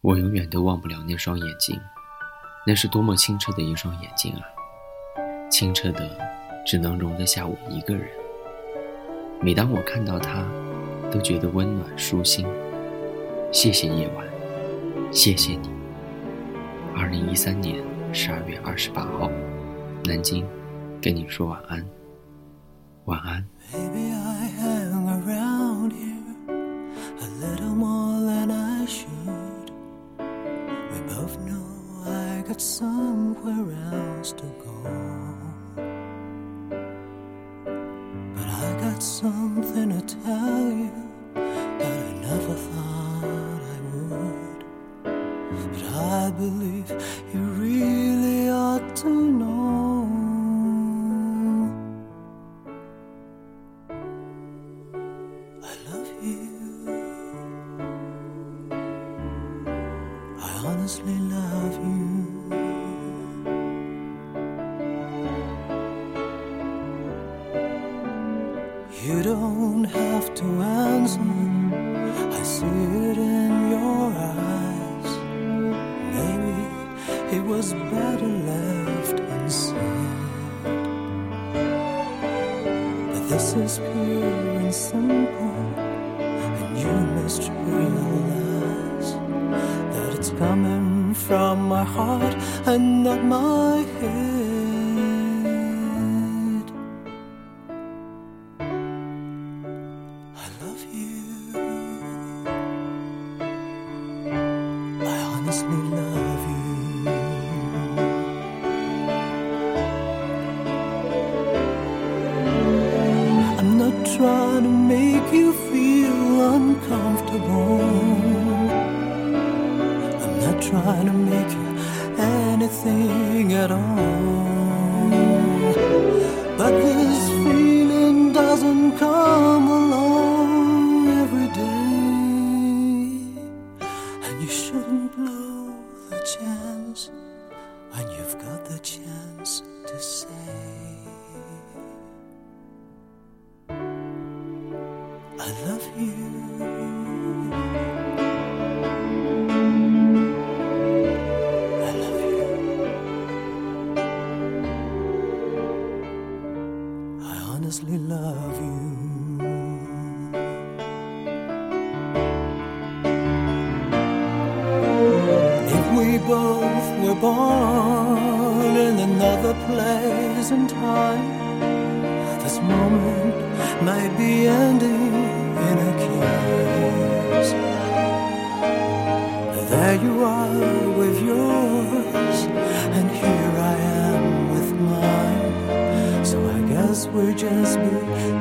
我永远都忘不了那双眼睛，那是多么清澈的一双眼睛啊！清澈的，只能容得下我一个人。每当我看到它，都觉得温暖舒心。谢谢夜晚，谢谢你。二零一三年十二月二十八号，南京，跟你说晚安，晚安。Somewhere else to go. But I got something to tell you that I never thought I would. But I believe you really ought to know. I love you. I honestly love you. You don't have to answer. I see it in your eyes. Maybe it was better left unsaid. But this is pure and simple, and you must realize that it's coming from my heart and not my head. Honestly love you. I'm not trying to make you feel uncomfortable. I'm not trying to make you anything at all. But this feeling doesn't come along chance to say, I love you. I love you. I honestly love you. If we both were born place and time, this moment might be ending in a kiss. There you are with yours, and here I am with mine. So I guess we'll just be leaving it at